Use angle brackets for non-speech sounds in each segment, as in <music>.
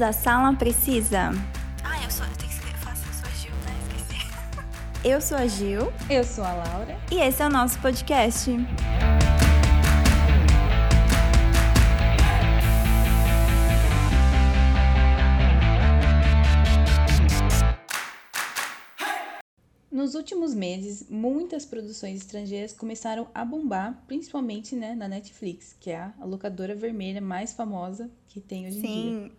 À Sala Precisa. Ah, eu sou. Eu tenho que ser. Faço, eu sou a Gil, né? Esqueci. Eu sou a Gil Eu sou a Laura. e esse é o nosso podcast. Nos últimos meses, muitas produções estrangeiras começaram a bombar, principalmente né, na Netflix, que é a locadora vermelha mais famosa que tem hoje em dia.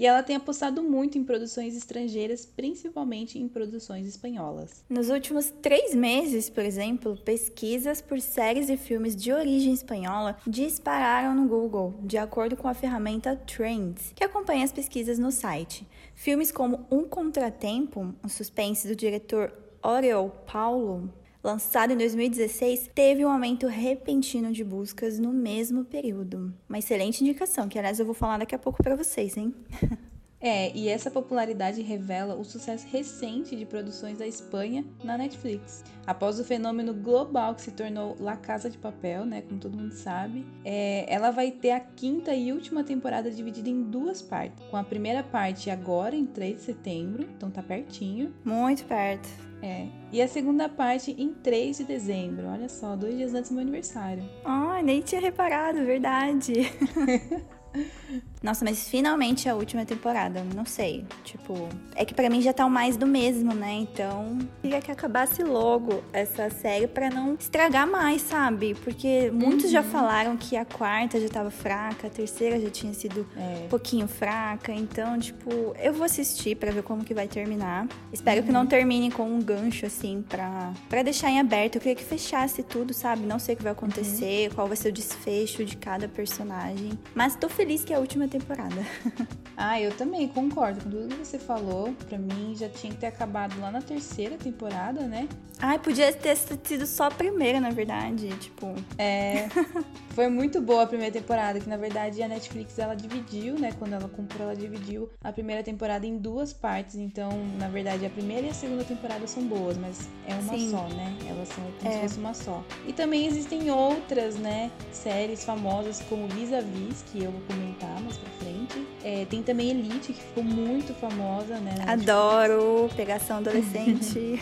E ela tem apostado muito em produções estrangeiras, principalmente em produções espanholas. nos últimos três meses, por exemplo, pesquisas por séries e filmes de origem espanhola dispararam no Google, de acordo com a ferramenta Trends, que acompanha as pesquisas no site. Filmes como Um Contratempo, um suspense do diretor Oriol Paulo, lançado em 2016, teve um aumento repentino de buscas no mesmo período. Uma excelente indicação, que aliás eu vou falar daqui a pouco pra vocês, hein? <laughs> É, e essa popularidade revela o sucesso recente de produções da Espanha na Netflix. Após o fenômeno global que se tornou La Casa de Papel, né, como todo mundo sabe, é, ela vai ter a quinta e última temporada dividida em duas partes. Com a primeira parte agora, em 3 de setembro, então tá pertinho. Muito perto. É, e a segunda parte em 3 de dezembro, olha só, dois dias antes do meu aniversário. Ai, nem tinha reparado, verdade. <laughs> Nossa, mas finalmente a última temporada, não sei. Tipo, é que pra mim já tá o mais do mesmo, né? Então, queria que acabasse logo essa série pra não estragar mais, sabe? Porque muitos já falaram que a quarta já tava fraca, a terceira já tinha sido É. um pouquinho fraca. Então, tipo, eu vou assistir pra ver como que vai terminar. Espero que não termine com um gancho, assim, pra, pra deixar em aberto. Eu queria que fechasse tudo, sabe? Não sei o que vai acontecer, qual vai ser o desfecho de cada personagem. Mas tô feliz que a última temporada. <laughs> Ah, eu também concordo com tudo que você falou. Pra mim já tinha que ter acabado lá na terceira temporada, né? Ai, podia ter sido só a primeira, na verdade. Tipo, É, <laughs> foi muito boa a primeira temporada, que na verdade a Netflix ela dividiu, né? Quando ela comprou, ela dividiu a primeira temporada em duas partes. Então, na verdade, a primeira e a segunda temporada são boas, mas é uma Sim. só, né? Elas são como É. se fosse uma só. E também existem outras, né? Séries famosas como Vis-a-Vis, que eu vou comentar mais pra frente. É, tem também Elite, que ficou muito famosa, né? Netflix. adoro pegação <laughs> adolescente.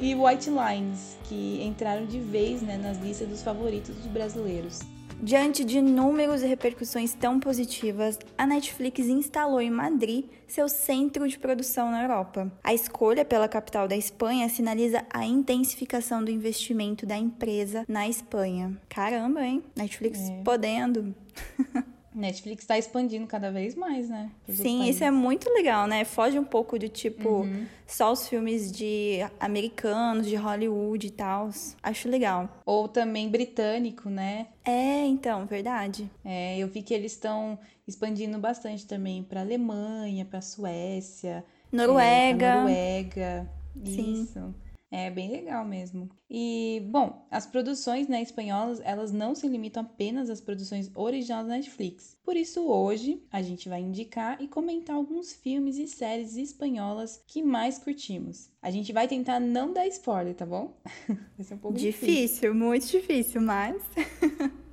E White Lines, que entraram de vez né, nas listas dos favoritos dos brasileiros. Diante de números e repercussões tão positivas, a Netflix instalou em Madrid seu centro de produção na Europa. A escolha pela capital da Espanha sinaliza a intensificação do investimento da empresa na Espanha. Caramba, hein? Netflix É. podendo. <laughs> Netflix está expandindo cada vez mais, né? Sim, isso é muito legal, né? Foge um pouco do tipo Uhum. só os filmes de americanos, de Hollywood e tal. Acho legal. Ou também britânico, né? É, então, verdade. É, eu vi que eles estão expandindo bastante também para Alemanha, para Suécia, é, Noruega. Noruega. Sim. Isso. É bem legal mesmo. E, bom, as produções né, espanholas, elas não se limitam apenas às produções originais da Netflix. Por isso, hoje, a gente vai indicar e comentar alguns filmes e séries espanholas que mais curtimos. A gente vai tentar não dar spoiler, tá bom? <laughs> Vai ser um pouco difícil. Difícil, muito difícil, mas. <laughs>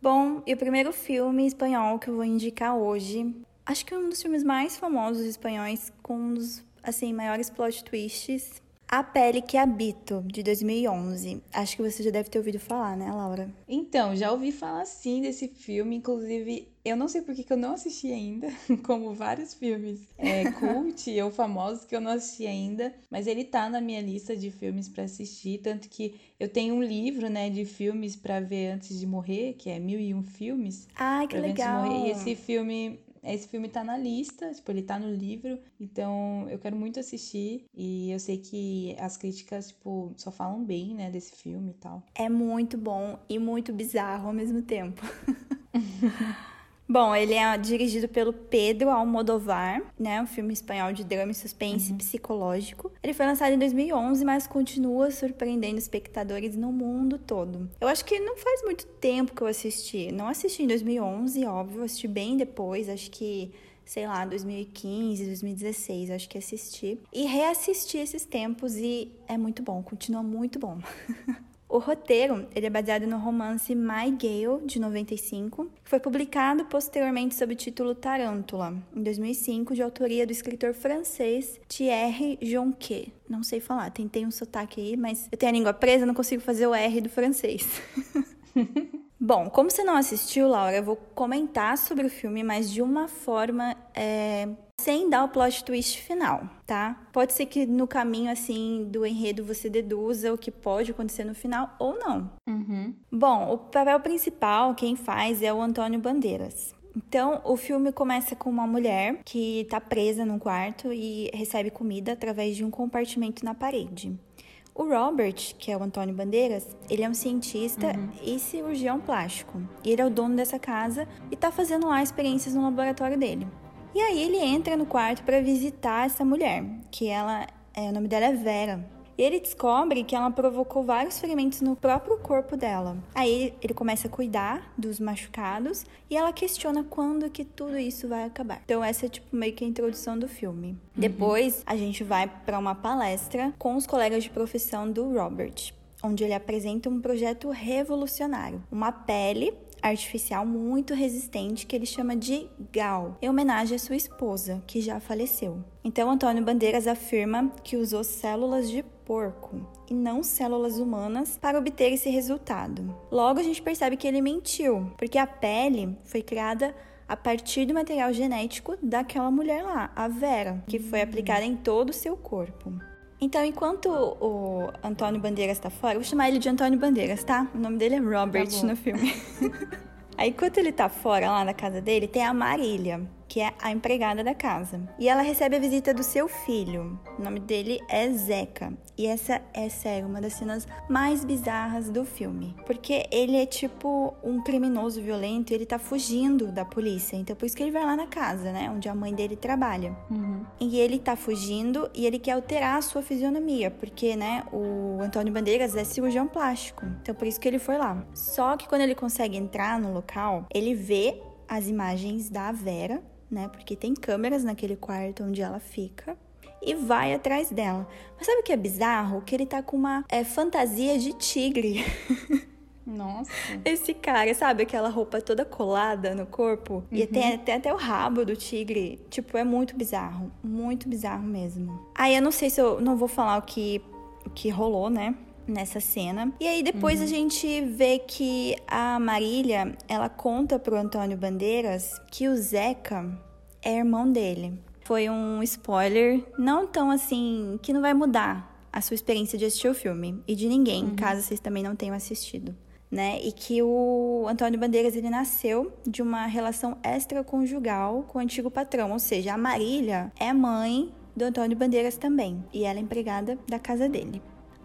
Bom, e o primeiro filme espanhol que eu vou indicar hoje, acho que é um dos filmes mais famosos espanhóis, com um dos assim maiores plot twists. A Pele que Habito, de 2011. Acho que você já deve ter ouvido falar, né, Laura? Então, já ouvi falar sim desse filme, inclusive eu não sei por que eu não assisti ainda, <laughs> como vários filmes é, cult <laughs> ou famosos que eu não assisti ainda, mas ele tá na minha lista de filmes pra assistir, tanto que eu tenho um livro, né, de filmes pra ver antes de morrer, que é Mil e Um Filmes, Ai, que antes de legal. morrer, e esse filme... Esse filme tá na lista, tipo, ele tá no livro, então eu quero muito assistir. E eu sei que as críticas, tipo, só falam bem, né, desse filme e tal. É muito bom e muito bizarro ao mesmo tempo. <laughs> Bom, ele é dirigido pelo Pedro Almodovar, né? Um filme espanhol de drama e suspense psicológico. Ele foi lançado em 2011, mas continua surpreendendo espectadores no mundo todo. Eu acho que não faz muito tempo que eu assisti. Não assisti em 2011, óbvio, assisti bem depois, acho que sei lá, 2015, 2016, acho que assisti. E reassisti esses tempos e é muito bom, continua muito bom. <laughs> O roteiro ele é baseado no romance My Gale, de 95, que foi publicado posteriormente sob o título Tarântula, em 2005, de autoria do escritor francês Thierry Jonquet. Não sei falar, tentei um sotaque aí, mas eu tenho a língua presa, não consigo fazer o R do francês. <laughs> Bom, como você não assistiu, Laura, eu vou comentar sobre o filme, mas de uma forma é, sem dar o plot twist final, tá? Pode ser que no caminho, assim, do enredo você deduza o que pode acontecer no final ou não. Uhum. Bom, o papel principal, quem faz é o Antônio Bandeiras. Então, o filme começa com uma mulher que tá presa num quarto e recebe comida através de um compartimento na parede. O Robert, que é o Antônio Bandeiras, ele é um cientista Uhum. e cirurgião plástico. E ele é o dono dessa casa e tá fazendo lá experiências no laboratório dele. E aí ele entra no quarto para visitar essa mulher, que ela, é, o nome dela é Vera. E ele descobre que ela provocou vários ferimentos no próprio corpo dela. Aí ele começa a cuidar dos machucados e ela questiona quando que tudo isso vai acabar. Então essa é tipo meio que a introdução do filme. Depois a gente vai para uma palestra com os colegas de profissão do Robert, onde ele apresenta um projeto revolucionário, uma pele artificial muito resistente que ele chama de Gal, em homenagem à sua esposa, que já faleceu. Então Antônio Bandeiras afirma que usou células de porco e não células humanas para obter esse resultado. Logo a gente percebe que ele mentiu, porque a pele foi criada a partir do material genético daquela mulher lá, a Vera, que foi aplicada em todo o seu corpo. Então, enquanto o Antônio Bandeiras está fora, eu vou chamar ele de Antônio Bandeiras, tá? O nome dele é Robert bom. no filme. <laughs> Aí, enquanto ele tá fora lá na casa dele, tem a Marília, que é a empregada da casa. E ela recebe a visita do seu filho. O nome dele é Zeca. E essa é, sério, uma das cenas mais bizarras do filme. Porque ele é tipo um criminoso violento e ele tá fugindo da polícia. Então, por isso que ele vai lá na casa, né? Onde a mãe dele trabalha. Uhum. E ele tá fugindo e ele quer alterar a sua fisionomia, porque, né, o Antônio Bandeiras é cirurgião plástico. Então por isso que ele foi lá. Só que quando ele consegue entrar no local, ele vê as imagens da Vera, né? Porque tem câmeras naquele quarto onde ela fica. E vai atrás dela. Mas sabe o que é bizarro? Que ele tá com uma é, fantasia de tigre. <laughs> Nossa. Esse cara, sabe aquela roupa toda colada no corpo? E tem, tem até o rabo do tigre. Tipo, é muito bizarro. Muito bizarro mesmo. Aí eu não sei se eu não vou falar o que, o que rolou, né? Nessa cena. E aí depois a gente vê que a Marília, ela conta pro Antônio Bandeiras que o Zeca é irmão dele. Foi um spoiler, não tão assim, que não vai mudar a sua experiência de assistir o filme. E de ninguém, caso vocês também não tenham assistido né? E que o Antônio Bandeiras ele nasceu de uma relação extraconjugal com o antigo patrão, ou seja, a Marília é mãe do Antônio Bandeiras também, e ela é empregada da casa dele.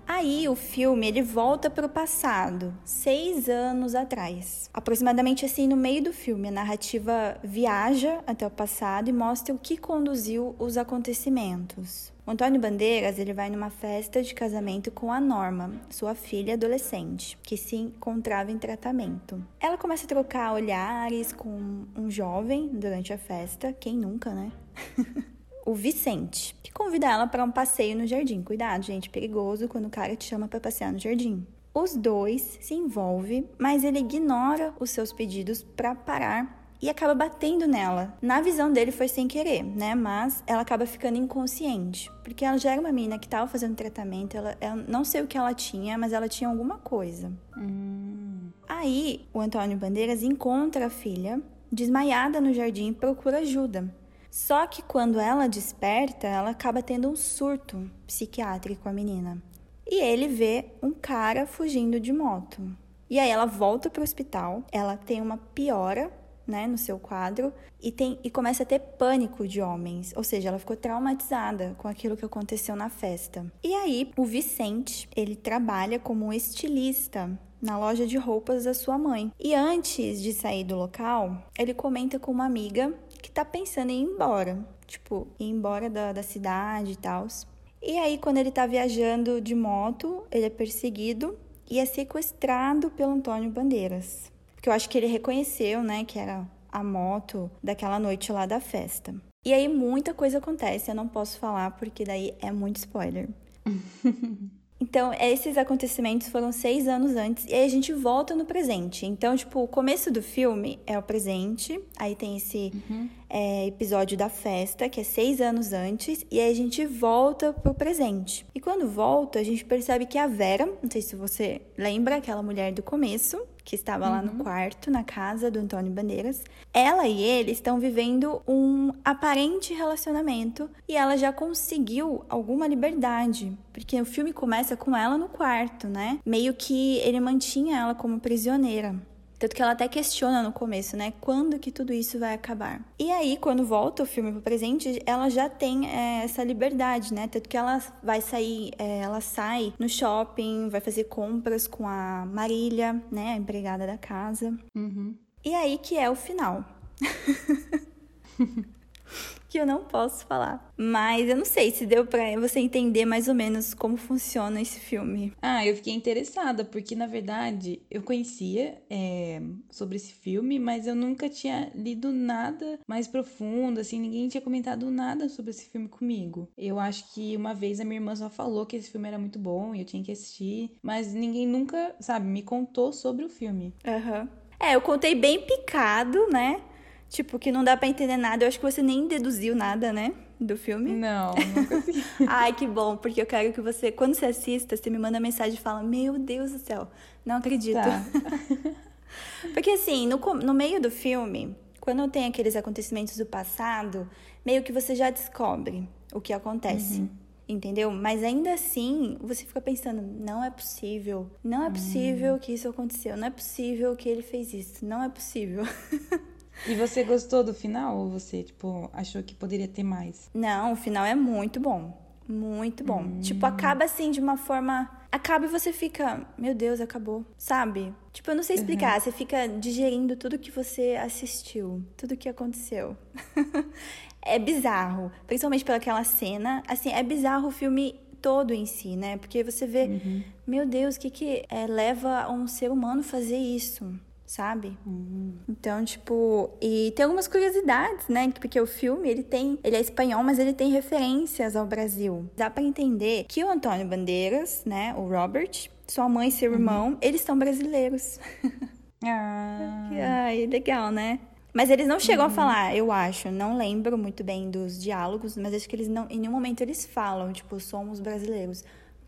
Aí o filme ele volta para o passado, seis anos atrás. Aproximadamente assim no meio do filme, a narrativa viaja até o passado e mostra o que conduziu os acontecimentos. O Antônio Bandeiras ele vai numa festa de casamento com a Norma, sua filha adolescente, que se encontrava em tratamento. Ela começa a trocar olhares com um jovem durante a festa, quem nunca, né? <laughs> o Vicente, que convida ela para um passeio no jardim. Cuidado, gente, perigoso quando o cara te chama para passear no jardim. Os dois se envolvem, mas ele ignora os seus pedidos para parar e acaba batendo nela. Na visão dele foi sem querer, né? Mas ela acaba ficando inconsciente, porque ela já era uma menina que estava fazendo tratamento, ela, ela não sei o que ela tinha, mas ela tinha alguma coisa. Hum. Aí, o Antônio Bandeiras encontra a filha desmaiada no jardim e procura ajuda. Só que quando ela desperta, ela acaba tendo um surto psiquiátrico, a menina. E ele vê um cara fugindo de moto. E aí ela volta para o hospital, ela tem uma piora, né, no seu quadro e tem e começa a ter pânico de homens, ou seja, ela ficou traumatizada com aquilo que aconteceu na festa. E aí o Vicente, ele trabalha como estilista na loja de roupas da sua mãe. E antes de sair do local, ele comenta com uma amiga tá pensando em ir embora, tipo, ir embora da, da cidade e tal. E aí, quando ele tá viajando de moto, ele é perseguido e é sequestrado pelo Antônio Bandeiras. Porque eu acho que ele reconheceu, né, que era a moto daquela noite lá da festa. E aí muita coisa acontece, eu não posso falar porque daí é muito spoiler. <laughs> Então, esses acontecimentos foram seis anos antes e aí a gente volta no presente. Então, tipo, o começo do filme é o presente, aí tem esse uhum. é, episódio da festa, que é seis anos antes, e aí a gente volta pro presente. E quando volta, a gente percebe que a Vera, não sei se você lembra, aquela mulher do começo, que estava lá no uhum. quarto, na casa do Antônio Bandeiras. Ela e ele estão vivendo um aparente relacionamento e ela já conseguiu alguma liberdade, porque o filme começa com ela no quarto, né? Meio que ele mantinha ela como prisioneira. Tanto que ela até questiona no começo, né? Quando que tudo isso vai acabar? E aí, quando volta o filme pro presente, ela já tem é, essa liberdade, né? Tanto que ela vai sair, é, ela sai no shopping, vai fazer compras com a Marília, né? A empregada da casa. Uhum. E aí que é o final. <laughs> que eu não posso falar. Mas eu não sei se deu pra você entender mais ou menos como funciona esse filme. Ah, eu fiquei interessada, porque na verdade eu conhecia é, sobre esse filme, mas eu nunca tinha lido nada mais profundo, assim, ninguém tinha comentado nada sobre esse filme comigo. Eu acho que uma vez a minha irmã só falou que esse filme era muito bom e eu tinha que assistir, mas ninguém nunca, sabe, me contou sobre o filme. Aham. Uhum. É, eu contei bem picado, né? Tipo, que não dá para entender nada. Eu acho que você nem deduziu nada, né? Do filme. Não, <laughs> nunca vi. Ai, que bom, porque eu quero que você, quando você assista, você me manda mensagem e fala: Meu Deus do céu, não acredito. Tá. <laughs> porque assim, no, no meio do filme, quando tem aqueles acontecimentos do passado, meio que você já descobre o que acontece. Uhum. Entendeu? Mas ainda assim, você fica pensando: não é possível. Não é possível hum. que isso aconteceu. Não é possível que ele fez isso. Não é possível. <laughs> E você gostou do final ou você, tipo, achou que poderia ter mais? Não, o final é muito bom. Muito bom. Hum. Tipo, acaba assim de uma forma. Acaba e você fica, meu Deus, acabou. Sabe? Tipo, eu não sei explicar. Uhum. Você fica digerindo tudo que você assistiu, tudo que aconteceu. <laughs> é bizarro. Principalmente pelaquela cena. Assim, é bizarro o filme todo em si, né? Porque você vê, uhum. meu Deus, o que que é, leva um ser humano a fazer isso? Sabe? Uhum. Então, tipo, e tem algumas curiosidades, né? Porque o filme, ele tem, ele é espanhol, mas ele tem referências ao Brasil. Dá para entender que o Antônio Bandeiras, né, o Robert, sua mãe e seu uhum. irmão, eles são brasileiros. <laughs> Ah. Ai, legal, né? Mas eles não chegam uhum. a falar, eu acho. Não lembro muito bem dos diálogos, mas acho que eles não. Em nenhum momento eles falam, tipo, somos brasileiros.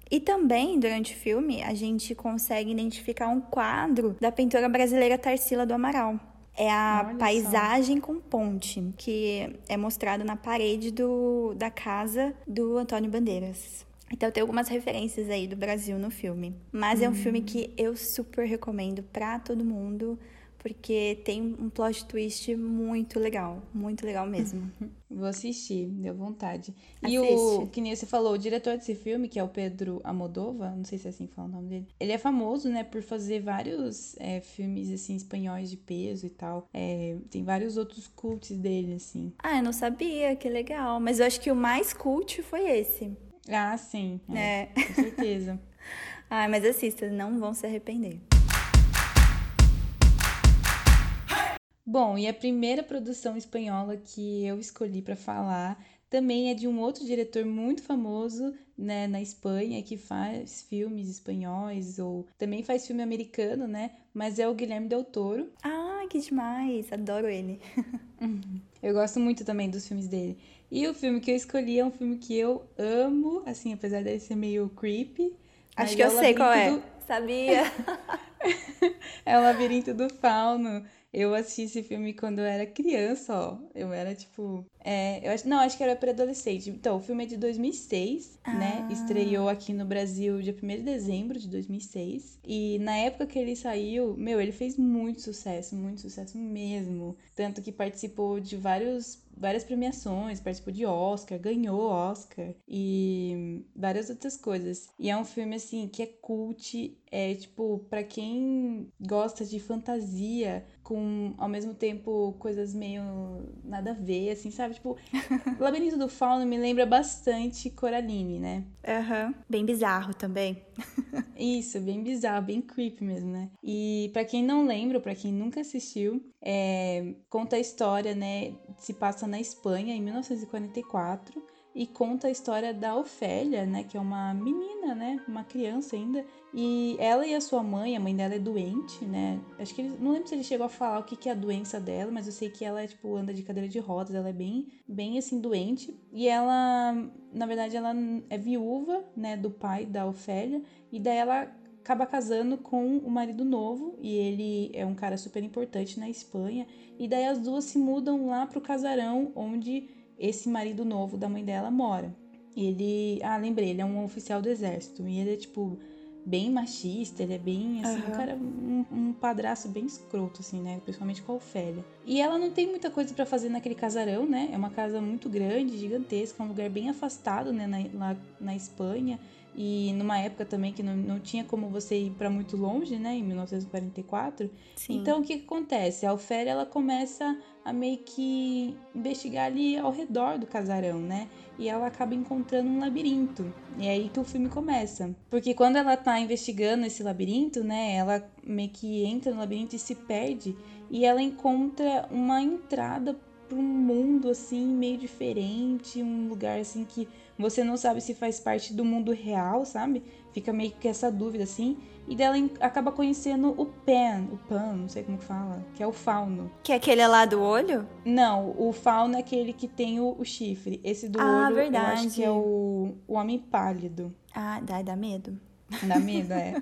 E também, durante o filme, a gente consegue identificar um quadro da pintora brasileira Tarsila do Amaral. É a Olha paisagem só. com ponte, que é mostrado na parede do, da casa do Antônio Bandeiras. Então tem algumas referências aí do Brasil no filme. Mas é um filme hum. que eu super recomendo para todo mundo porque tem um plot twist muito legal, muito legal mesmo. <laughs> Vou assistir, deu vontade. Assiste. E o, que nem você falou, o diretor desse filme, que é o Pedro Amodova, não sei se é assim que fala o nome dele, ele é famoso, né, por fazer vários é, filmes, assim, espanhóis de peso e tal. É, tem vários outros cults dele, assim. Ah, eu não sabia, que legal. Mas eu acho que o mais cult foi esse. Ah, sim. É, é. Com certeza. <laughs> ah, mas assista, não vão se arrepender. Bom, e a primeira produção espanhola que eu escolhi para falar também é de um outro diretor muito famoso né, na Espanha que faz filmes espanhóis ou também faz filme americano, né? Mas é o Guilherme Del Toro. Ah, que demais! Adoro ele. <laughs> eu gosto muito também dos filmes dele. E o filme que eu escolhi é um filme que eu amo, assim, apesar dele ser meio creepy. Acho que eu é sei qual é. Do... Sabia! <laughs> é o Labirinto do Fauno. Eu assisti esse filme quando eu era criança, ó. Eu era tipo. É, eu acho, não, acho que era pré-adolescente. Então, o filme é de 2006, né? ah. né? Estreou aqui no Brasil dia 1 de dezembro de 2006. E na época que ele saiu, meu, ele fez muito sucesso, muito sucesso mesmo. Tanto que participou de vários várias premiações, participou de Oscar, ganhou Oscar e várias outras coisas. E é um filme assim que é cult, é tipo para quem gosta de fantasia com ao mesmo tempo coisas meio nada a ver, assim, sabe? Tipo, <laughs> Labirinto do Fauno me lembra bastante Coraline, né? Aham. Uhum. Bem bizarro também. <laughs> Isso, bem bizarro, bem creepy mesmo, né? E para quem não lembra, para quem nunca assistiu, é, conta a história, né? Se passa na Espanha em 1944 e conta a história da Ofélia, né, que é uma menina, né, uma criança ainda, e ela e a sua mãe, a mãe dela é doente, né? Acho que ele, não lembro se ele chegou a falar o que, que é a doença dela, mas eu sei que ela é tipo anda de cadeira de rodas, ela é bem, bem assim doente, e ela, na verdade, ela é viúva, né, do pai da Ofélia, e daí ela acaba casando com o marido novo e ele é um cara super importante na Espanha. E daí as duas se mudam lá pro casarão onde esse marido novo da mãe dela mora. Ele, ah, lembrei, ele é um oficial do exército e ele é tipo bem machista, ele é bem assim, uhum. um cara um, um padraço bem escroto assim, né, principalmente com a Ofélia. E ela não tem muita coisa para fazer naquele casarão, né? É uma casa muito grande, gigantesca, um lugar bem afastado, né, na, lá na Espanha e numa época também que não, não tinha como você ir para muito longe, né, em 1944. Sim. Então o que, que acontece? A Ofélia ela começa a meio que investigar ali ao redor do casarão, né? E ela acaba encontrando um labirinto. E é aí que o filme começa. Porque quando ela tá investigando esse labirinto, né, ela meio que entra no labirinto e se perde e ela encontra uma entrada para um mundo assim meio diferente, um lugar assim que você não sabe se faz parte do mundo real, sabe? Fica meio que essa dúvida assim. E dela acaba conhecendo o Pen, o Pan, não sei como fala, que é o fauno. Que é aquele lá do olho? Não, o fauno é aquele que tem o, o chifre. Esse do ah, olho, verdade. eu acho que é o, o homem pálido. Ah, dá, dá medo. Dá medo, é.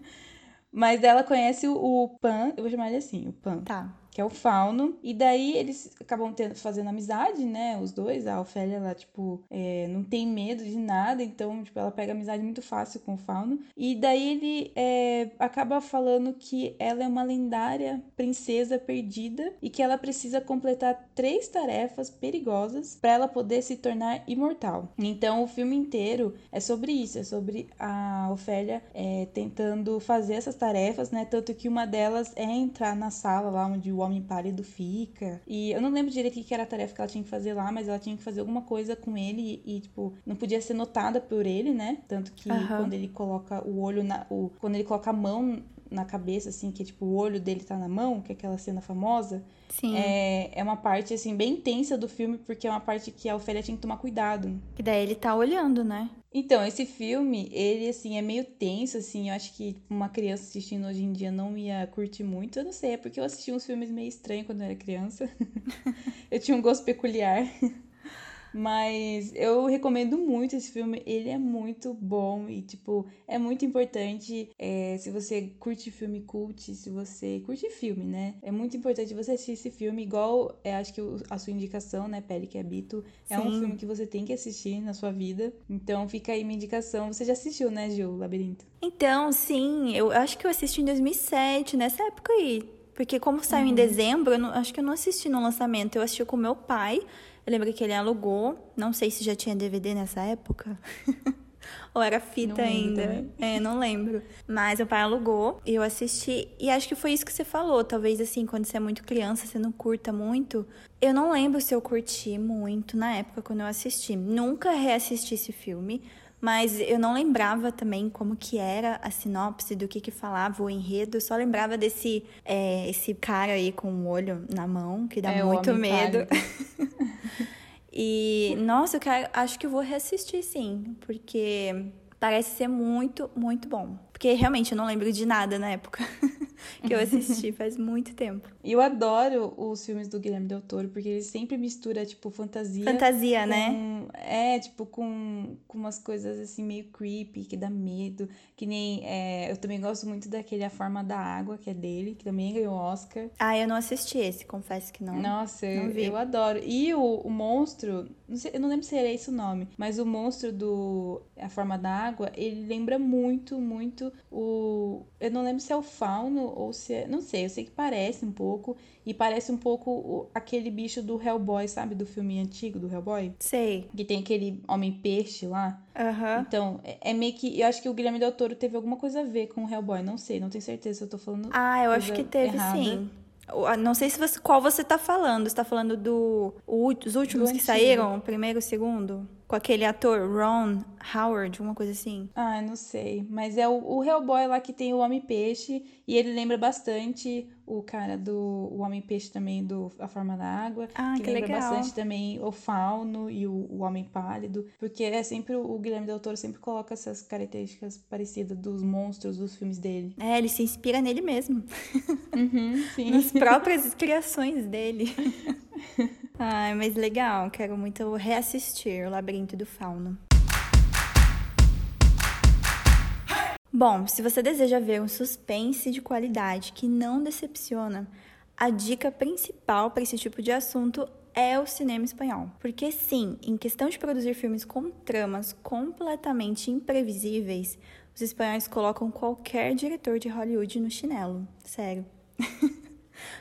<laughs> Mas ela conhece o, o Pan, eu vou chamar ele assim, o Pan. Tá que é o Fauno. E daí eles acabam tendo, fazendo amizade, né? Os dois. A Ofélia, ela, tipo, é, não tem medo de nada, então, tipo, ela pega amizade muito fácil com o Fauno. E daí ele é, acaba falando que ela é uma lendária princesa perdida e que ela precisa completar três tarefas perigosas para ela poder se tornar imortal. Então, o filme inteiro é sobre isso, é sobre a Ofélia é, tentando fazer essas tarefas, né? Tanto que uma delas é entrar na sala lá onde o homem pálido fica. E eu não lembro direito o que era a tarefa que ela tinha que fazer lá, mas ela tinha que fazer alguma coisa com ele e, tipo, não podia ser notada por ele, né? Tanto que uhum. quando ele coloca o olho na. O, quando ele coloca a mão na cabeça, assim, que tipo, o olho dele tá na mão, que é aquela cena famosa. Sim. É, é uma parte, assim, bem intensa do filme, porque é uma parte que a Ofélia tinha que tomar cuidado. Que daí ele tá olhando, né? Então, esse filme, ele, assim, é meio tenso, assim, eu acho que uma criança assistindo hoje em dia não ia curtir muito, eu não sei, é porque eu assisti uns filmes meio estranhos quando eu era criança. <laughs> eu tinha um gosto peculiar. Mas eu recomendo muito esse filme. Ele é muito bom e, tipo, é muito importante. É, se você curte filme cult, se você curte filme, né? É muito importante você assistir esse filme, igual é, acho que a sua indicação, né, Pele que Habito, é Sim. um filme que você tem que assistir na sua vida. Então fica aí minha indicação. Você já assistiu, né, Gil, Labirinto? Então, sim, eu acho que eu assisti em 2007, nessa época aí. Porque como saiu uhum. em dezembro, eu não, acho que eu não assisti no lançamento. Eu assisti com meu pai. Eu lembro que ele alugou, não sei se já tinha DVD nessa época. <laughs> Ou era fita ainda. Também. É, não lembro. Mas meu pai alugou e eu assisti. E acho que foi isso que você falou. Talvez assim, quando você é muito criança, você não curta muito. Eu não lembro se eu curti muito na época quando eu assisti. Nunca reassisti esse filme. Mas eu não lembrava também como que era a sinopse, do que que falava o enredo. Eu só lembrava desse é, esse cara aí com o olho na mão, que dá é, muito medo. <laughs> e, nossa, eu quero, acho que eu vou reassistir sim, porque parece ser muito, muito bom. Porque realmente eu não lembro de nada na época. <laughs> <laughs> que eu assisti faz muito tempo. E eu adoro os filmes do Guilherme Del Toro, porque ele sempre mistura, tipo, fantasia. Fantasia, com... né? É, tipo, com, com umas coisas assim meio creepy, que dá medo. Que nem. É... eu também gosto muito daquele A Forma da Água, que é dele, que também ganhou Oscar. Ah, eu não assisti esse, confesso que não. Nossa, não eu, adoro. E o, o monstro, não sei, eu não lembro se era esse o nome, mas o monstro do A Forma da Água, ele lembra muito, muito o. Eu não lembro se é o fauno ou se é. Não sei, eu sei que parece um pouco. E parece um pouco o, aquele bicho do Hellboy, sabe? Do filme antigo do Hellboy? Sei. Que tem aquele homem-peixe lá. Uhum. Então, é, é, meio que. Eu acho que o Guilherme Del Toro teve alguma coisa a ver com o Hellboy. Não sei, não tenho certeza se eu tô falando. Ah, eu acho que teve errada. sim. Não sei se você, qual você tá falando. Você tá falando do. O, os últimos do que antigo. saíram? O primeiro, o segundo? Com aquele ator Ron Howard, uma coisa assim. Ah, não sei. Mas é o, o Hellboy lá que tem o Homem-Peixe. E ele lembra bastante o cara do o Homem-Peixe também, do A Forma da Água. Ah, que, lembra legal. bastante também o Fauno e o, o Homem Pálido. Porque é sempre o Guilherme Del Toro sempre coloca essas características parecidas dos monstros dos filmes dele. É, ele se inspira nele mesmo. Uhum, <laughs> sim. Nas próprias criações dele. <laughs> Ai, mas legal. Quero muito reassistir O Labirinto do Fauno. Bom, se você deseja ver um suspense de qualidade que não decepciona, a dica principal para esse tipo de assunto é o cinema espanhol. Porque sim, em questão de produzir filmes com tramas completamente imprevisíveis, os espanhóis colocam qualquer diretor de Hollywood no chinelo. Sério. <laughs>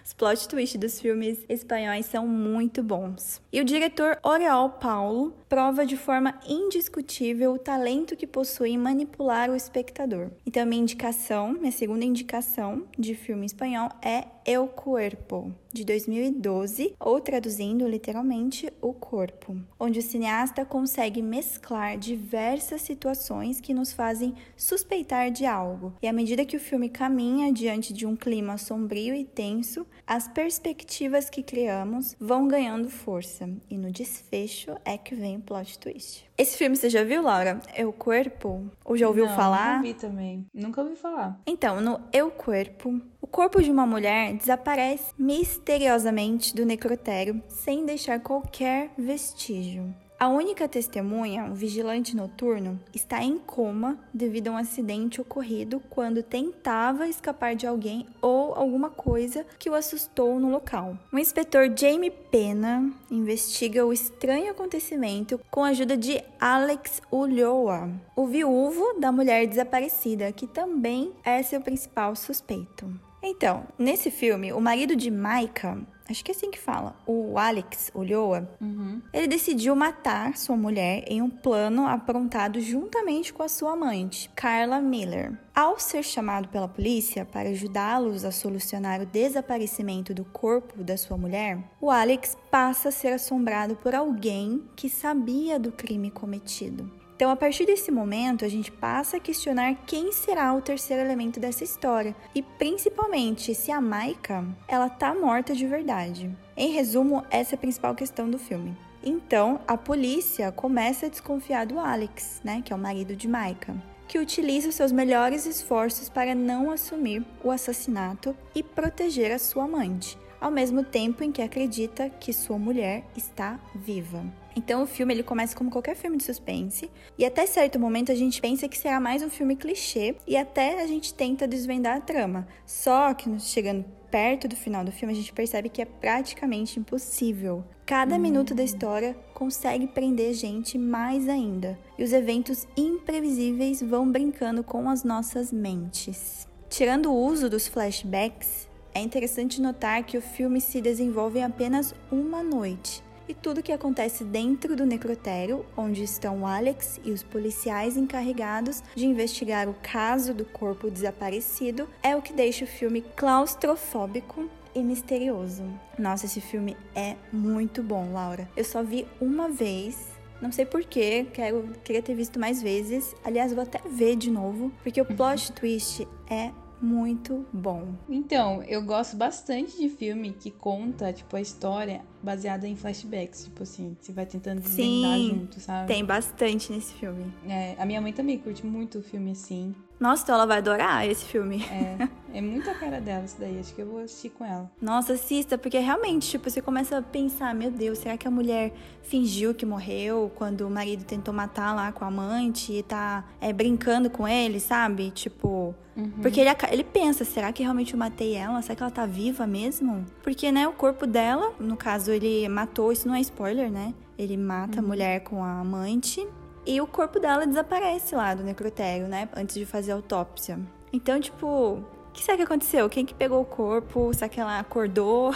Os plot twists dos filmes espanhóis são muito bons. E o diretor Oriol Paulo prova de forma indiscutível o talento que possui em manipular o espectador. Então, minha indicação, minha segunda indicação de filme espanhol é El Cuerpo, de 2012, ou traduzindo literalmente, O Corpo, onde o cineasta consegue mesclar diversas situações que nos fazem suspeitar de algo. E à medida que o filme caminha diante de um clima sombrio e tenso, as perspectivas que criamos vão ganhando força, e no desfecho é que vem o plot twist. Esse filme você já viu, Laura? El Cuerpo? Ou já ouviu Não, falar? Nunca vi também. Nunca ouvi falar. Então, no Eu Corpo, o corpo de uma mulher desaparece misteriosamente do necrotério sem deixar qualquer vestígio. A única testemunha, um vigilante noturno, está em coma devido a um acidente ocorrido quando tentava escapar de alguém ou alguma coisa que o assustou no local. O inspetor Jamie Pena investiga o estranho acontecimento com a ajuda de Alex Ulloa, o viúvo da mulher desaparecida, que também é seu principal suspeito. Então, nesse filme, o marido de Maika, acho que é assim que fala, o Alex Ulloa, Uhum. ele decidiu matar sua mulher em um plano aprontado juntamente com a sua amante, Carla Miller. Ao ser chamado pela polícia para ajudá-los a solucionar o desaparecimento do corpo da sua mulher, o Alex passa a ser assombrado por alguém que sabia do crime cometido. Então, a partir desse momento, a gente passa a questionar quem será o terceiro elemento dessa história e principalmente se a Maika, ela tá morta de verdade. Em resumo, essa é a principal questão do filme. Então, a polícia começa a desconfiar do Alex, né, que é o marido de Maika, que utiliza seus melhores esforços para não assumir o assassinato e proteger a sua amante, ao mesmo tempo em que acredita que sua mulher está viva. Então o filme ele começa como qualquer filme de suspense e até certo momento a gente pensa que será mais um filme clichê e até a gente tenta desvendar a trama. Só que chegando perto do final do filme a gente percebe que é praticamente impossível. Cada minuto da história consegue prender a gente mais ainda e os eventos imprevisíveis vão brincando com as nossas mentes. Tirando o uso dos flashbacks, é interessante notar que o filme se desenvolve em apenas uma noite e tudo que acontece dentro do necrotério, onde estão o Alex e os policiais encarregados de investigar o caso do corpo desaparecido, é o que deixa o filme claustrofóbico e misterioso. Nossa, esse filme é muito bom, Laura. Eu só vi uma vez. Não sei porquê, quero, queria ter visto mais vezes. Aliás, vou até ver de novo, porque o plot twist é muito bom. Então, eu gosto bastante de filme que conta, tipo, a história baseada em flashbacks. Tipo assim, você vai tentando desvendar Sim, junto, sabe? Tem bastante nesse filme. É, a minha mãe também curte muito filme assim. Nossa, então ela vai adorar esse filme. É, <laughs> é muito a cara dela isso daí. Acho que eu vou assistir com ela. Nossa, assista, porque realmente, tipo, você começa a pensar, meu Deus, será que a mulher fingiu que morreu quando o marido tentou matar lá com a amante e tá é, brincando com ele, sabe? Tipo. Porque ele, ele pensa, será que realmente eu matei ela? Será que ela tá viva mesmo? Porque, né, o corpo dela, no caso, ele matou, isso não é spoiler, né? Ele mata a mulher com a amante e o corpo dela desaparece lá do necrotério, né? Antes de fazer a autópsia. Então, tipo, o que será que aconteceu? Quem que pegou o corpo? Será que ela acordou?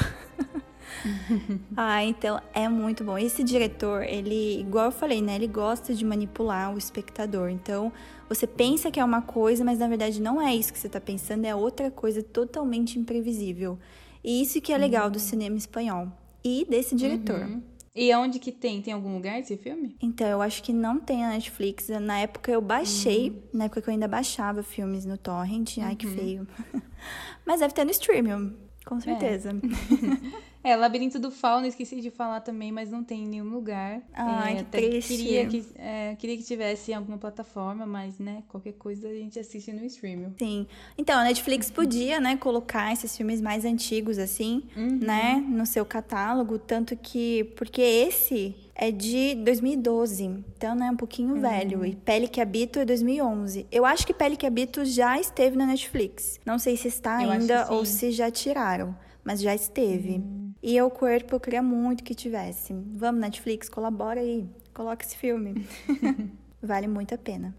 <laughs> ah, então é muito bom. Esse diretor, ele, igual eu falei, né? Ele gosta de manipular o espectador. Então, você pensa que é uma coisa, mas na verdade não é isso que você tá pensando, é outra coisa totalmente imprevisível. E isso que é legal do cinema espanhol e desse diretor. E onde que tem? Tem algum lugar esse filme? Então, eu acho que não tem na Netflix. Na época eu baixei, Uhum. na época que eu ainda baixava filmes no Torrent. Ai, que feio. <laughs> Mas deve ter no streaming, com certeza. É, <laughs> Labirinto do Fauno, esqueci de falar também, mas não tem em nenhum lugar. Ai, É, que triste. Queria que, é, queria que tivesse em alguma plataforma, mas, né, qualquer coisa a gente assiste no streaming. Sim. Então, a Netflix podia, né, colocar esses filmes mais antigos, assim, Uhum. né, no seu catálogo. Tanto que. Porque esse é de 2012. Então, né, um Uhum. pouquinho velho. E Pele que Habito é 2011. Eu acho que Pele que Habito já esteve na Netflix. Não sei se está Eu ainda ou se já tiraram. Mas já esteve. Hum. E eu, corpo, eu queria muito que tivesse. Vamos, Netflix, colabora aí. Coloca esse filme. <laughs> vale muito a pena.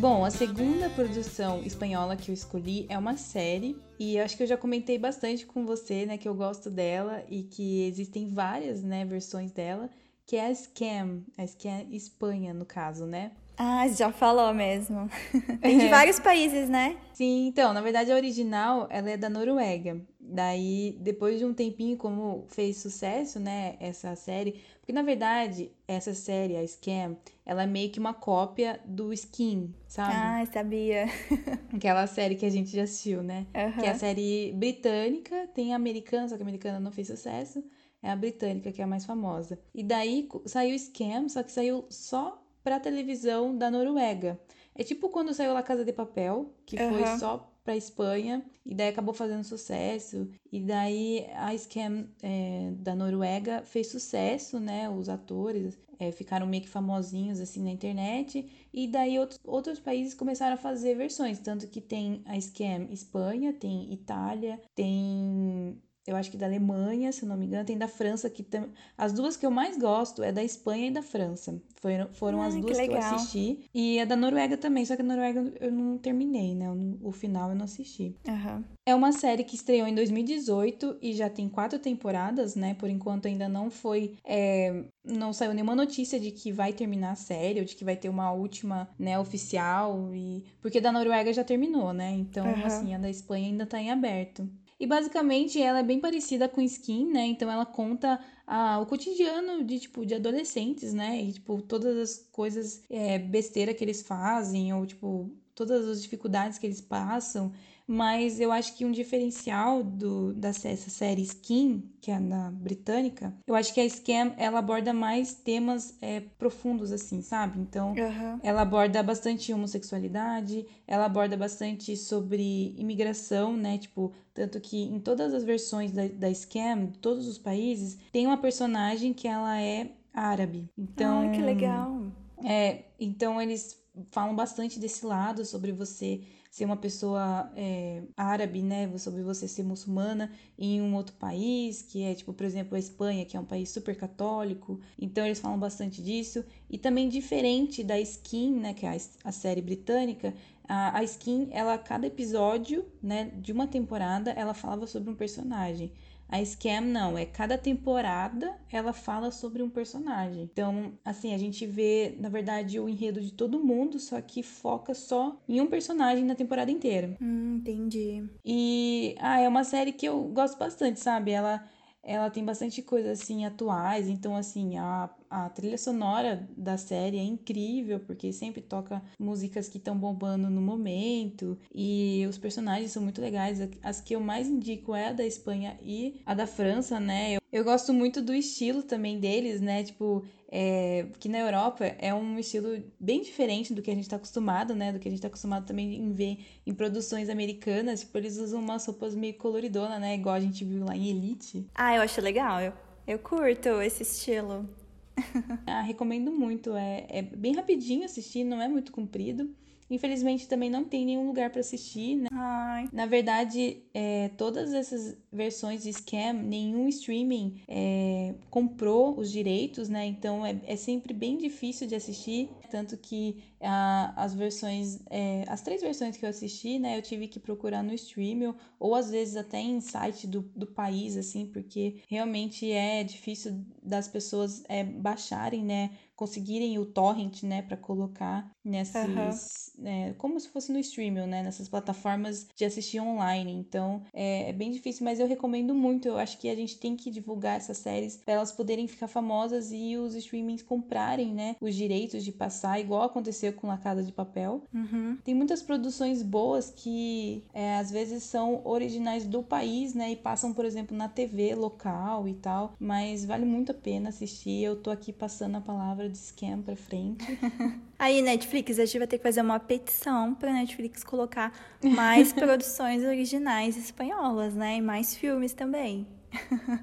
Bom, a segunda produção espanhola que eu escolhi é uma série e eu acho que eu já comentei bastante com você, né, que eu gosto dela e que existem várias, né, versões dela, que é a Scam, a Scam Espanha, no caso, né? Ah, já falou mesmo. <laughs> Tem de vários países, né? Sim, então, na verdade a original, ela é da Noruega. Daí, depois de um tempinho, como fez sucesso, né, essa série, porque na verdade, essa série, a Scam, ela é meio que uma cópia do Skin, sabe? Ah, sabia. <laughs> Aquela série que a gente já assistiu, né? Aham. Que é a série britânica, tem a americana, só que a americana não fez sucesso. É a britânica que é a mais famosa. E daí saiu Scam, só que saiu só pra televisão da Noruega. É tipo quando saiu La Casa de Papel, que foi Aham. só pra Espanha, e daí acabou fazendo sucesso. E daí a Scam é, da Noruega fez sucesso, né? Os atores é, ficaram meio que famosinhos assim na internet. E daí outros, outros países começaram a fazer versões. Tanto que tem a Scam Espanha, tem Itália, tem. Eu acho que da Alemanha, se eu não me engano, tem da França, que tam... as duas que eu mais gosto é da Espanha e da França. Foram, foram as Ai, que duas que, eu legal. assisti. E a da Noruega também, só que a Noruega eu não terminei, né? Eu O final eu não assisti. Aham. É uma série que estreou em 2018 e já tem quatro temporadas, né? Por enquanto ainda não foi. é, Não saiu nenhuma notícia de que vai terminar a série ou de que vai ter uma última, né, oficial. E... Porque da Noruega já terminou, né? Então, Aham. assim, a da Espanha ainda tá em aberto. E basicamente ela é bem parecida com Skin, né? Então ela conta ah, o cotidiano de, tipo, de adolescentes, né? E, tipo, todas as coisas é, besteira que eles fazem, ou, tipo, todas as dificuldades que eles passam. Mas eu acho que um diferencial do, dessa essa série Skin, que é na britânica, eu acho que a Scam, ela aborda mais temas é, profundos, assim, sabe? Então, Aham. ela aborda bastante homossexualidade, ela aborda bastante sobre imigração, né? Tipo, tanto que em todas as versões da, da Scam, de todos os países, tem uma personagem que ela é árabe. Então, Ai, que legal. é, então eles falam bastante desse lado sobre você ser uma pessoa é, árabe, né? Sobre você ser muçulmana em um outro país, que é tipo, por exemplo, a Espanha, que é um país super católico. Então eles falam bastante disso. E também diferente da Skin, né? Que é a, a série britânica. A, a Skin, ela, cada episódio, né? De uma temporada, ela falava sobre um personagem. A Scam não, é cada temporada ela fala sobre um personagem. Então, assim, a gente vê, na verdade, o enredo de todo mundo, só que foca só em um personagem na temporada inteira. Hum, entendi. E, ah, é uma série que eu gosto bastante, sabe? Ela, ela tem bastante coisas, assim, atuais. Então, assim, a, a trilha sonora da série é incrível, porque sempre toca músicas que estão bombando no momento. E os personagens são muito legais. As que eu mais indico é a da Espanha e a da França, né? Eu, eu gosto muito do estilo também deles, né? Tipo, é, que na Europa é um estilo bem diferente do que a gente tá acostumado, né? Do que a gente tá acostumado também em ver em produções americanas. Tipo, eles usam umas roupas meio coloridona, né? Igual a gente viu lá em Elite. Ah, eu acho legal. Eu, eu curto esse estilo. <laughs> Ah, recomendo muito. É, é bem rapidinho assistir, não é muito comprido. infelizmente também não tem nenhum lugar para assistir, né? Ai. Na verdade, é, todas essas versões de Scam, nenhum streaming é, comprou os direitos, né? Então é, é sempre bem difícil de assistir, tanto que a, as versões, é, as três versões que eu assisti, né, eu tive que procurar no stream ou às vezes até em site do, do país, assim, porque realmente é difícil das pessoas é, baixarem, né, conseguirem o torrent, né, para colocar nesses, uhum. é, como se fosse no streaming, né, nessas plataformas de assistir online. Então é, é, bem difícil, mas eu recomendo muito. Eu acho que a gente tem que divulgar essas séries para elas poderem ficar famosas e os streamings comprarem, né, os direitos de passar, igual aconteceu com La Casa de Papel. Uhum. Tem muitas produções boas que é, às vezes são originais do país, né, e passam, por exemplo, na TV local e tal, mas vale muito a pena assistir. Eu tô aqui passando a palavra de scam pra frente. <laughs> Aí, Netflix, a gente vai ter que fazer uma petição pra Netflix colocar mais <laughs> produções originais espanholas, né? E mais filmes também.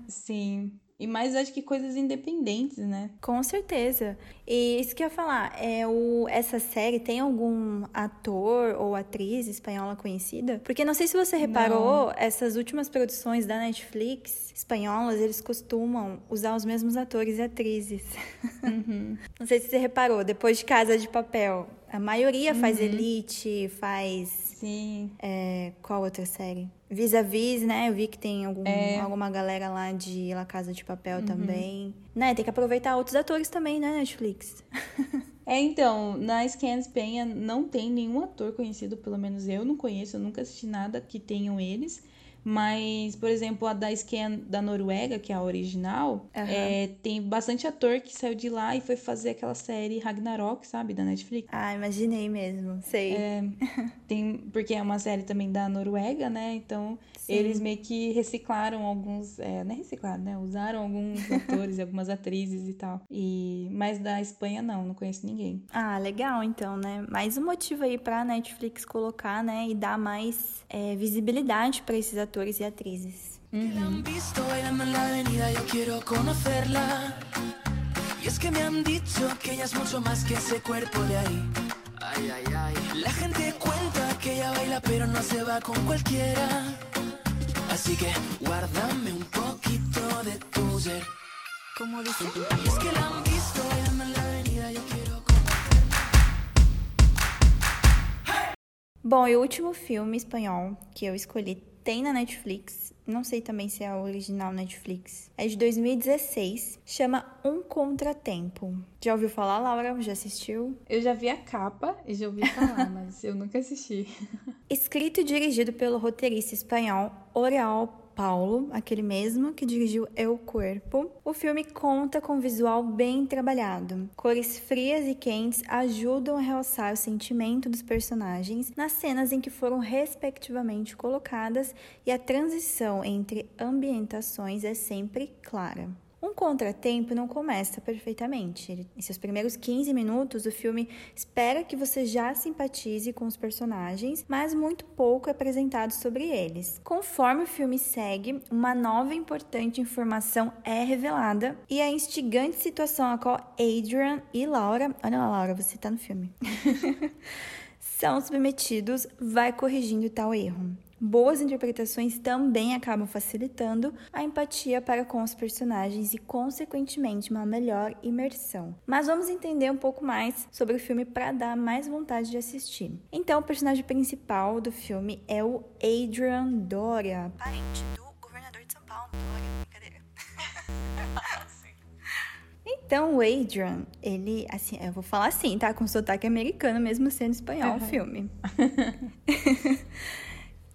Sim. E mais acho que coisas independentes, né? Com certeza. E isso que eu ia falar, é o, essa série tem algum ator ou atriz espanhola conhecida? Porque não sei se você reparou, não. essas últimas produções da Netflix espanholas, eles costumam usar os mesmos atores e atrizes. Uhum. <laughs> não sei se você reparou, depois de Casa de Papel, a maioria faz uhum. Elite, faz. Sim. É, qual outra série? Vis-a-vis, né? Eu vi que tem algum, é. alguma galera lá de La Casa de Papel uhum. também. Né? Tem que aproveitar outros atores também, né, Netflix? <laughs> é, então, na Scans Penha não tem nenhum ator conhecido, pelo menos eu não conheço, eu nunca assisti nada que tenham eles. Mas, por exemplo, a da Scan da Noruega, que é a original, uhum. é, tem bastante ator que saiu de lá e foi fazer aquela série Ragnarok, sabe? Da Netflix. Ah, imaginei mesmo, sei. É, <laughs> tem, porque é uma série também da Noruega, né? Então, Sim. eles meio que reciclaram alguns. É, não é reciclado, né? Usaram alguns <laughs> atores e algumas atrizes e tal. E, mas da Espanha, não, não conheço ninguém. Ah, legal, então, né? Mais um motivo aí pra Netflix colocar, né? E dar mais é, visibilidade para esses atores actores y actrices. han visto bailando en la avenida, yo quiero conocerla. Y es que me han dicho que ella es mucho más que ese cuerpo de ahí. Ay, ay, ay. La gente cuenta que ella baila, pero no se va con cualquiera. Así que guárdame un poquito de tu ser. Como dice? Y es que la han visto bailando en la avenida, yo quiero Bom, e o último filme espanhol que eu escolhi tem na Netflix, não sei também se é a original Netflix. É de 2016, chama Um Contratempo. Já ouviu falar, Laura? Já assistiu? Eu já vi a capa e já ouvi falar, mas eu nunca assisti. <laughs> Escrito e dirigido pelo roteirista espanhol Oreal Paulo, aquele mesmo que dirigiu Eu Corpo. O filme conta com um visual bem trabalhado. Cores frias e quentes ajudam a realçar o sentimento dos personagens nas cenas em que foram respectivamente colocadas e a transição entre ambientações é sempre clara. Um contratempo não começa perfeitamente. Em seus primeiros 15 minutos, o filme espera que você já simpatize com os personagens, mas muito pouco é apresentado sobre eles. Conforme o filme segue, uma nova importante informação é revelada e a instigante situação a qual Adrian e Laura. Olha lá, Laura, você tá no filme. <laughs> são submetidos vai corrigindo tal erro. Boas interpretações também acabam facilitando a empatia para com os personagens e, consequentemente, uma melhor imersão. Mas vamos entender um pouco mais sobre o filme para dar mais vontade de assistir. Então, o personagem principal do filme é o Adrian Doria. Parente do governador de São Paulo. Doria, brincadeira. <laughs> Então, o Adrian, ele, assim, eu vou falar assim, tá? Com sotaque americano, mesmo sendo espanhol uhum. o filme. <laughs>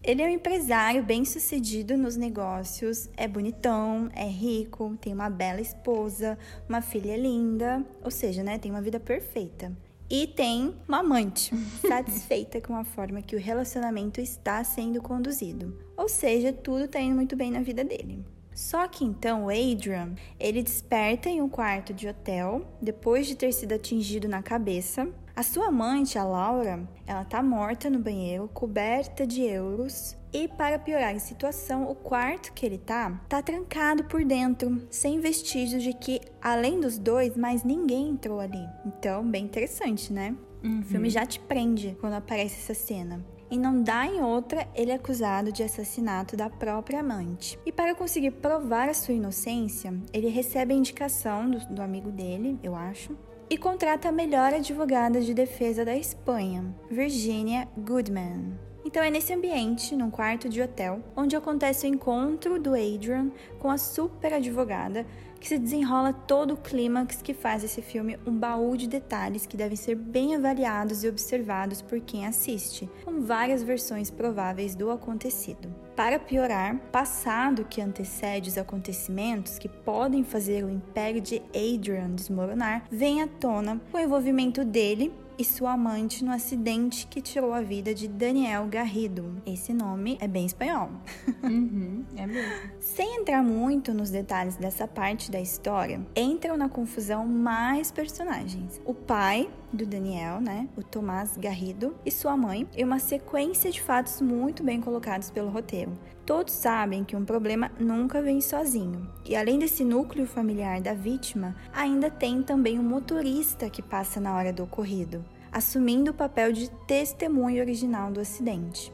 Ele é um empresário bem sucedido nos negócios, é bonitão, é rico, tem uma bela esposa, uma filha linda, ou seja, né, tem uma vida perfeita. E tem uma amante, <laughs> satisfeita com a forma que o relacionamento está sendo conduzido. Ou seja, tudo está indo muito bem na vida dele. Só que então o Adrian, ele desperta em um quarto de hotel depois de ter sido atingido na cabeça a sua amante, a Laura, ela tá morta no banheiro, coberta de euros. E para piorar a situação, o quarto que ele tá tá trancado por dentro, sem vestígios de que, além dos dois, mais ninguém entrou ali. Então, bem interessante, né? O filme já te prende quando aparece essa cena. E não dá em outra, ele é acusado de assassinato da própria amante. E para conseguir provar a sua inocência, ele recebe a indicação do, do amigo dele, eu acho, e contrata a melhor advogada de defesa da Espanha, Virginia Goodman. Então é nesse ambiente, num quarto de hotel, onde acontece o encontro do Adrian com a super advogada, que se desenrola todo o clímax que faz esse filme um baú de detalhes que devem ser bem avaliados e observados por quem assiste, com várias versões prováveis do acontecido. Para piorar, passado que antecede os acontecimentos que podem fazer o império de Adrian desmoronar, vem à tona o envolvimento dele e sua amante no acidente que tirou a vida de Daniel Garrido. Esse nome é bem espanhol. <laughs> Uhum, é mesmo. Sem entrar muito nos detalhes dessa parte da história, entram na confusão mais personagens. O pai do Daniel, né, o Tomás Garrido, e sua mãe, e uma sequência de fatos muito bem colocados pelo roteiro. Todos sabem que um problema nunca vem sozinho. E além desse núcleo familiar da vítima, ainda tem também o motorista que passa na hora do ocorrido, assumindo o papel de testemunho original do acidente.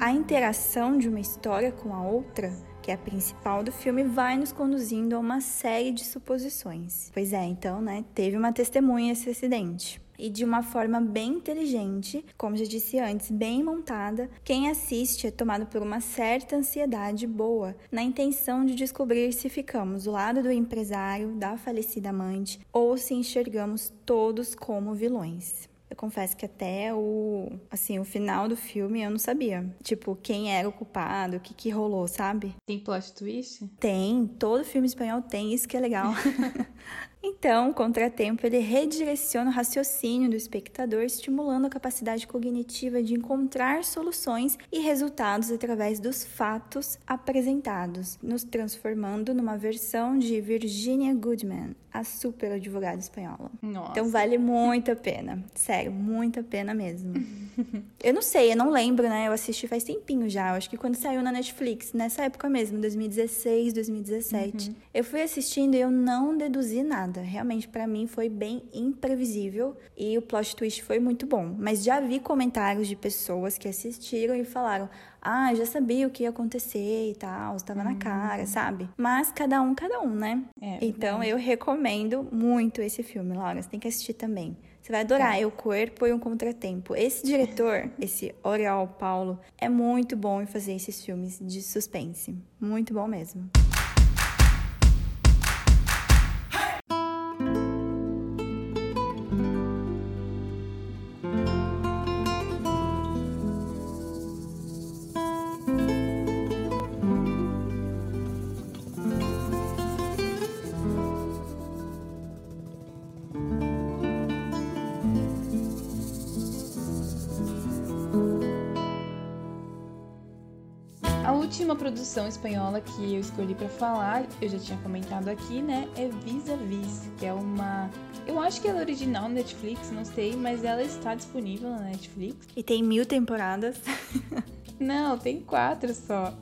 A interação de uma história com a outra que é a principal do filme, vai nos conduzindo a uma série de suposições. Pois é, então, né, teve uma testemunha esse acidente. E de uma forma bem inteligente, como já disse antes, bem montada, quem assiste é tomado por uma certa ansiedade boa, na intenção de descobrir se ficamos do lado do empresário, da falecida amante, ou se enxergamos todos como vilões. Eu confesso que até o, assim, o final do filme eu não sabia. Tipo, quem era o culpado, o que que rolou, sabe? Tem plot twist? Tem, todo filme espanhol tem, isso que é legal. <laughs> então, o contratempo ele redireciona o raciocínio do espectador, estimulando a capacidade cognitiva de encontrar soluções e resultados através dos fatos apresentados, nos transformando numa versão de Virginia Goodman, a super advogada espanhola. Nossa. Então vale muito a pena. Sério, muito a pena mesmo. <laughs> eu não sei, eu não lembro, né? Eu assisti faz tempinho já. Eu acho que quando saiu na Netflix, nessa época mesmo, 2016, 2017. Eu fui assistindo e eu não deduzi nada. Realmente, pra mim, foi bem imprevisível. E o plot twist foi muito bom. Mas já vi comentários de pessoas que assistiram e falaram. Ah, já sabia o que ia acontecer e tal, estava na cara, sabe? Mas cada um, cada um, né? É, então eu recomendo muito esse filme, Laura. Você tem que assistir também. Você vai adorar. É o corpo e um contratempo. Esse diretor, <laughs> esse Oriol Paulo, é muito bom em fazer esses filmes de suspense. Muito bom mesmo. Última produção espanhola que eu escolhi pra falar, eu já tinha comentado aqui, né, é Vis a Vis, que é uma eu acho que ela é original na Netflix, não sei, mas ela está disponível na Netflix. E tem mil temporadas. Não, tem quatro só.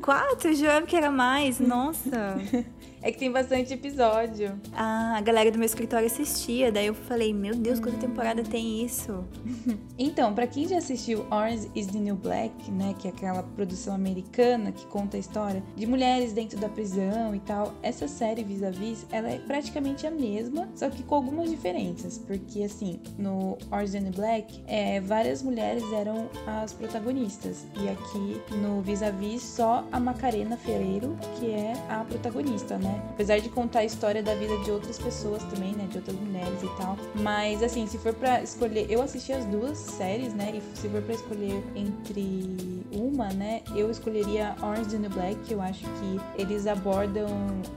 Quatro? Jurava que era mais. Nossa. <laughs> É que tem bastante episódio. Ah, a galera do meu escritório assistia. Daí eu falei, meu Deus, quanta temporada tem isso? <laughs> Então, pra quem já assistiu Orange is the New Black, né, que é aquela produção americana que conta a história de mulheres dentro da prisão e tal, essa série Vis a Vis, ela é praticamente a mesma, só que com algumas diferenças, porque assim, no Orange is the New Black, é, várias mulheres eram as protagonistas e aqui no Vis a Vis só a Macarena Ferreiro que é a protagonista, né? Apesar de contar a história da vida de outras pessoas também, né, de outras mulheres e tal, mas assim, se for pra escolher, eu assisti as duas séries, né? E se for pra escolher entre uma, né? Eu escolheria Orange is the Black, que eu acho que eles abordam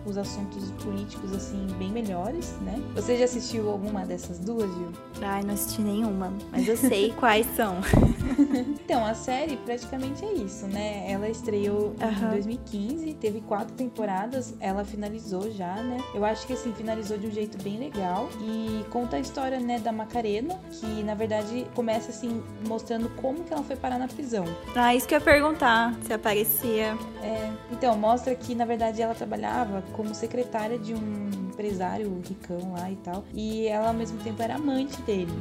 os assuntos políticos, assim, bem melhores, né? Você já assistiu alguma dessas duas, Gil? Ai, não assisti nenhuma. Mas eu sei <laughs> quais são. <laughs> Então, a série praticamente é isso, né? Ela estreou em 2015, teve quatro temporadas, ela finalizou já, né? Eu acho que assim, finalizou de um jeito bem legal e conta a história, né, da Macarena, que na verdade começa assim, mostrando como que ela foi parar na prisão. Ah, isso que eu ia perguntar. Se aparecia. É, então, mostra que na verdade ela trabalhava como secretária de um empresário ricão lá e tal, e ela ao mesmo tempo era amante dele.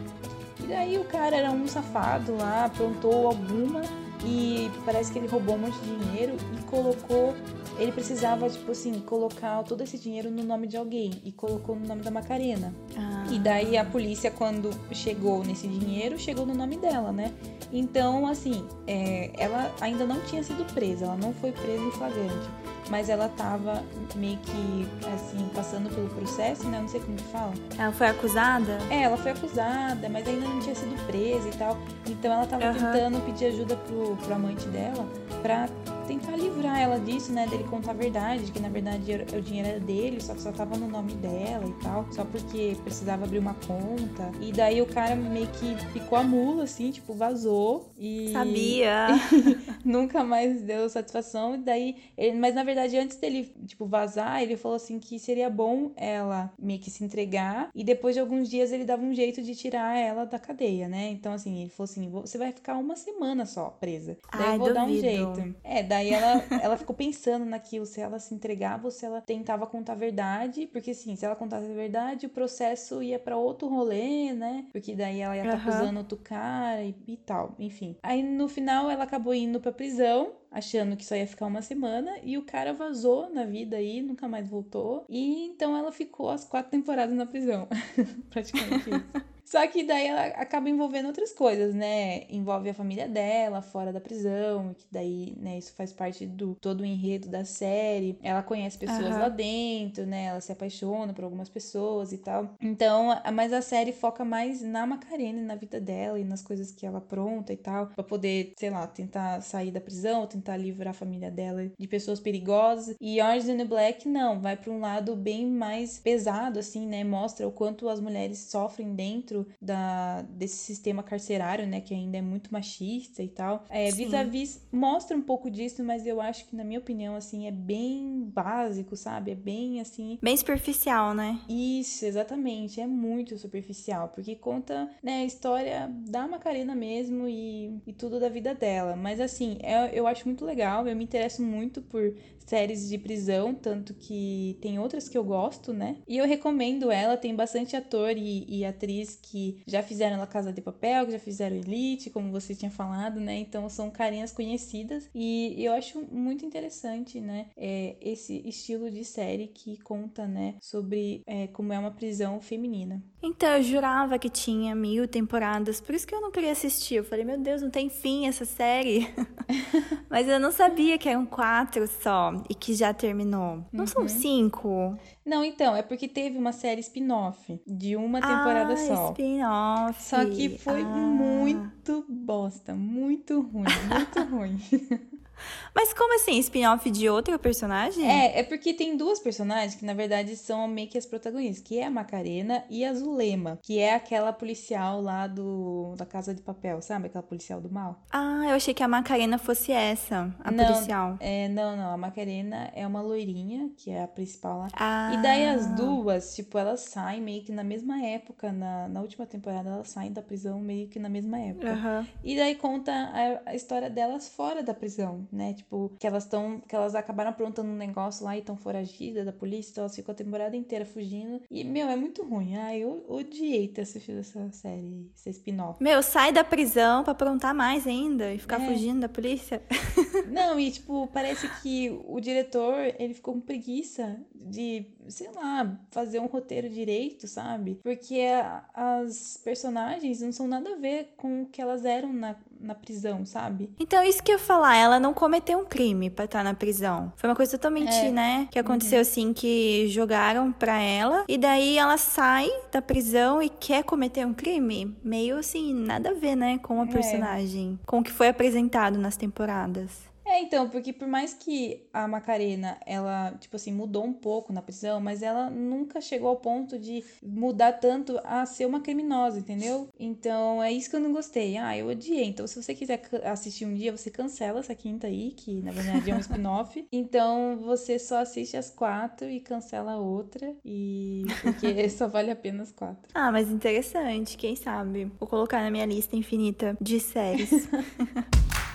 E daí o cara era um safado lá, aprontou alguma e parece que ele roubou um monte de dinheiro e colocou. Ele precisava, tipo assim, colocar todo esse dinheiro no nome de alguém e colocou no nome da Macarena. Ah. E daí a polícia, quando chegou nesse dinheiro, chegou no nome dela, né? Então, assim, é, ela ainda não tinha sido presa, ela não foi presa em flagrante. Mas ela tava meio que, assim, passando pelo processo, né? Não sei como que fala. Ela foi acusada? É, ela foi acusada, mas ainda não tinha sido presa e tal. Então ela tava Aham. tentando pedir ajuda pro, pro amante dela pra tentar livrar ela disso, né? Dele contar a verdade, de que na verdade o dinheiro era dele, só que só tava no nome dela e tal. Só porque precisava abrir uma conta. E daí o cara meio que picou a mula, assim, tipo, vazou. E Sabia. <laughs> nunca mais deu satisfação. E daí, ele- mas na verdade, antes dele, tipo, vazar, ele falou assim que seria bom ela meio que se entregar. E depois de alguns dias ele dava um jeito de tirar ela da cadeia, né? Então, assim, ele falou assim: você vai ficar uma semana só presa. Daí Ai, eu vou dar um duvido. jeito. É, daí ela, <laughs> ela ficou pensando naquilo, se ela se entregava ou se ela tentava contar a verdade. Porque, assim, se ela contasse a verdade, o processo ia pra outro rolê, né? Porque daí ela ia estar Aham. acusando outro cara e, e tal, enfim. Aí no final ela acabou indo pra prisão, achando que só ia ficar uma semana, e o cara vazou na vida aí, nunca mais voltou. E então ela ficou as quatro temporadas na prisão. <laughs> Praticamente isso. <laughs> Só que daí ela acaba envolvendo outras coisas, né? Envolve a família dela fora da prisão, que daí, né, isso faz parte do todo o enredo da série. Ela conhece pessoas Aham. lá dentro, né? Ela se apaixona por algumas pessoas e tal. Então, mas a série foca mais na Macarena na vida dela e nas coisas que ela apronta e tal, pra poder, sei lá, tentar sair da prisão, tentar livrar a família dela de pessoas perigosas. E Orange is the Black não, vai pra um lado bem mais pesado assim, né? Mostra o quanto as mulheres sofrem dentro da desse sistema carcerário, né, que ainda é muito machista e tal. É, Sim. vis-a-vis mostra um pouco disso, mas eu acho que na minha opinião assim é bem básico, sabe? É bem assim, Bem superficial, né? isso, exatamente. É muito superficial, porque conta né, a história da Macarena mesmo e, e tudo da vida dela. Mas assim, é- eu acho muito legal, eu me interesso muito por séries de prisão, tanto que tem outras que eu gosto, né? E eu recomendo ela, tem bastante ator e, e atriz que já fizeram La Casa de Papel, que já fizeram Elite, como você tinha falado, né? Então são carinhas conhecidas e eu acho muito interessante, né? É, esse estilo de série que conta, né, sobre é, como é uma prisão feminina. Então, eu jurava que tinha mil temporadas, por isso que eu não queria assistir. Eu falei, meu Deus, não tem fim essa série. <laughs> Mas eu não sabia que eram quatro só e que já terminou. Não são cinco? Não, então, é porque teve uma série spin-off de uma temporada ah, só. spin-off. Só que foi Ah. muito bosta, muito ruim, muito ruim. <laughs> Mas como assim? Spin-off de outra personagem? É, é porque tem duas personagens que na verdade são meio que as protagonistas, que é a Macarena e a Zulema, que é aquela policial lá do da Casa de Papel, sabe? Aquela policial do mal. Ah, eu achei que a Macarena fosse essa, a Não, policial. É, não, não, a Macarena é uma loirinha, que é a principal lá. Ah. E daí as duas, tipo, elas saem meio que na mesma época, na, na última temporada elas saem da prisão meio que na mesma época. Aham. E daí conta a, a história delas fora da prisão, né? Tipo, que elas estão. Que elas acabaram aprontando um negócio lá e estão foragidas da polícia, então elas ficam a temporada inteira fugindo. E, meu, é muito ruim. Ai, eu odiei ter assistido essa série, esse spin-off. Meu, sai da prisão pra aprontar mais ainda e ficar É. fugindo da polícia. <laughs> Não, e tipo, parece que o diretor, ele ficou com preguiça de, sei lá, fazer um roteiro direito, sabe? Porque a- as personagens não são nada a ver com o que elas eram na, na prisão, sabe? Então, isso que eu ia falar, ela não cometeu um crime pra estar na prisão. Foi uma coisa totalmente, É. né, que aconteceu assim, que jogaram pra ela, e daí ela sai da prisão e quer cometer um crime. Meio assim, nada a ver, né, com a É. personagem, com o que foi apresentado nas temporadas. É, então, porque por mais que a Macarena, ela, tipo assim, mudou um pouco na prisão, mas ela nunca chegou ao ponto de mudar tanto a ser uma criminosa, entendeu? Então, é isso que eu não gostei. Ah, eu odiei. Então, se você quiser assistir um dia, você cancela essa quinta aí, que na verdade é um spin-off. <laughs> Então, você só assiste as quatro e cancela a outra, e porque <laughs> só vale a pena as quatro. Ah, mas interessante, quem sabe? Vou colocar na minha lista infinita de séries. <laughs>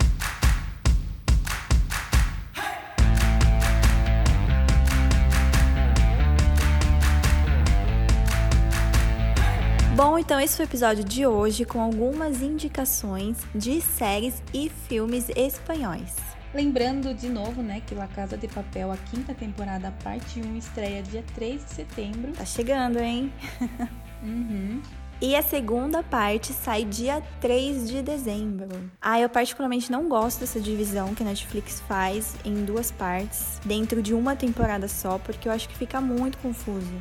Bom, então esse foi o episódio de hoje com algumas indicações de séries e filmes espanhóis. Lembrando de novo, né, que La Casa de Papel, a quinta temporada, parte 1, estreia dia 3 de setembro. Tá chegando, hein? <laughs> Uhum. E a segunda parte sai dia 3 de dezembro. Ah, eu particularmente não gosto dessa divisão que a Netflix faz em duas partes, dentro de uma temporada só, porque eu acho que fica muito confuso.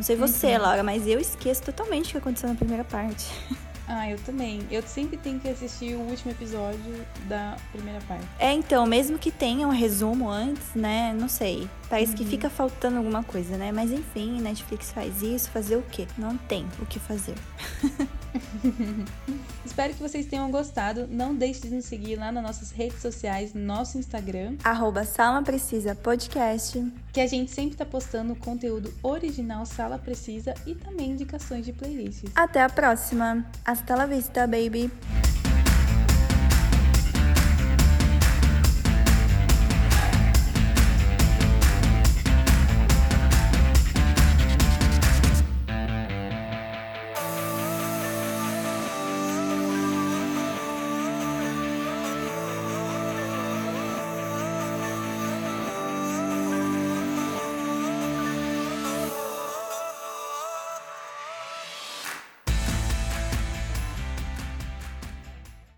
Não sei você, Laura, mas eu esqueço totalmente o que aconteceu na primeira parte. <laughs> Ah, eu também. Eu sempre tenho que assistir o último episódio da primeira parte. É, então, mesmo que tenha um resumo antes, né? Não sei. Parece que fica faltando alguma coisa, né? Mas enfim, Netflix faz isso, fazer o quê? Não tem o que fazer. <laughs> Espero que vocês tenham gostado. Não deixe de nos seguir lá nas nossas redes sociais, no nosso Instagram, Arroba Sala Precisa Podcast. que a gente sempre tá postando conteúdo original Sala Precisa e também indicações de playlists. Até a próxima. Hasta la vista, baby.